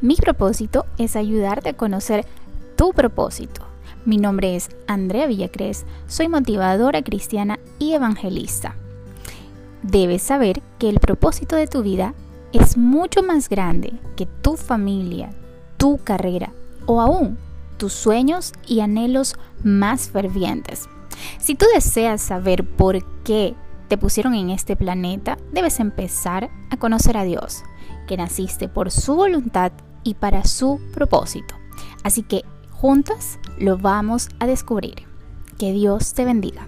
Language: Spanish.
Mi propósito es ayudarte a conocer tu propósito. Mi nombre es Andrea Villacrés, soy motivadora cristiana y evangelista. Debes saber que el propósito de tu vida es mucho más grande que tu familia, tu carrera o aún tus sueños y anhelos más fervientes. Si tú deseas saber por qué te pusieron en este planeta, debes empezar a conocer a Dios, que naciste por su voluntad y para su propósito. Así que juntas lo vamos a descubrir. Que Dios te bendiga.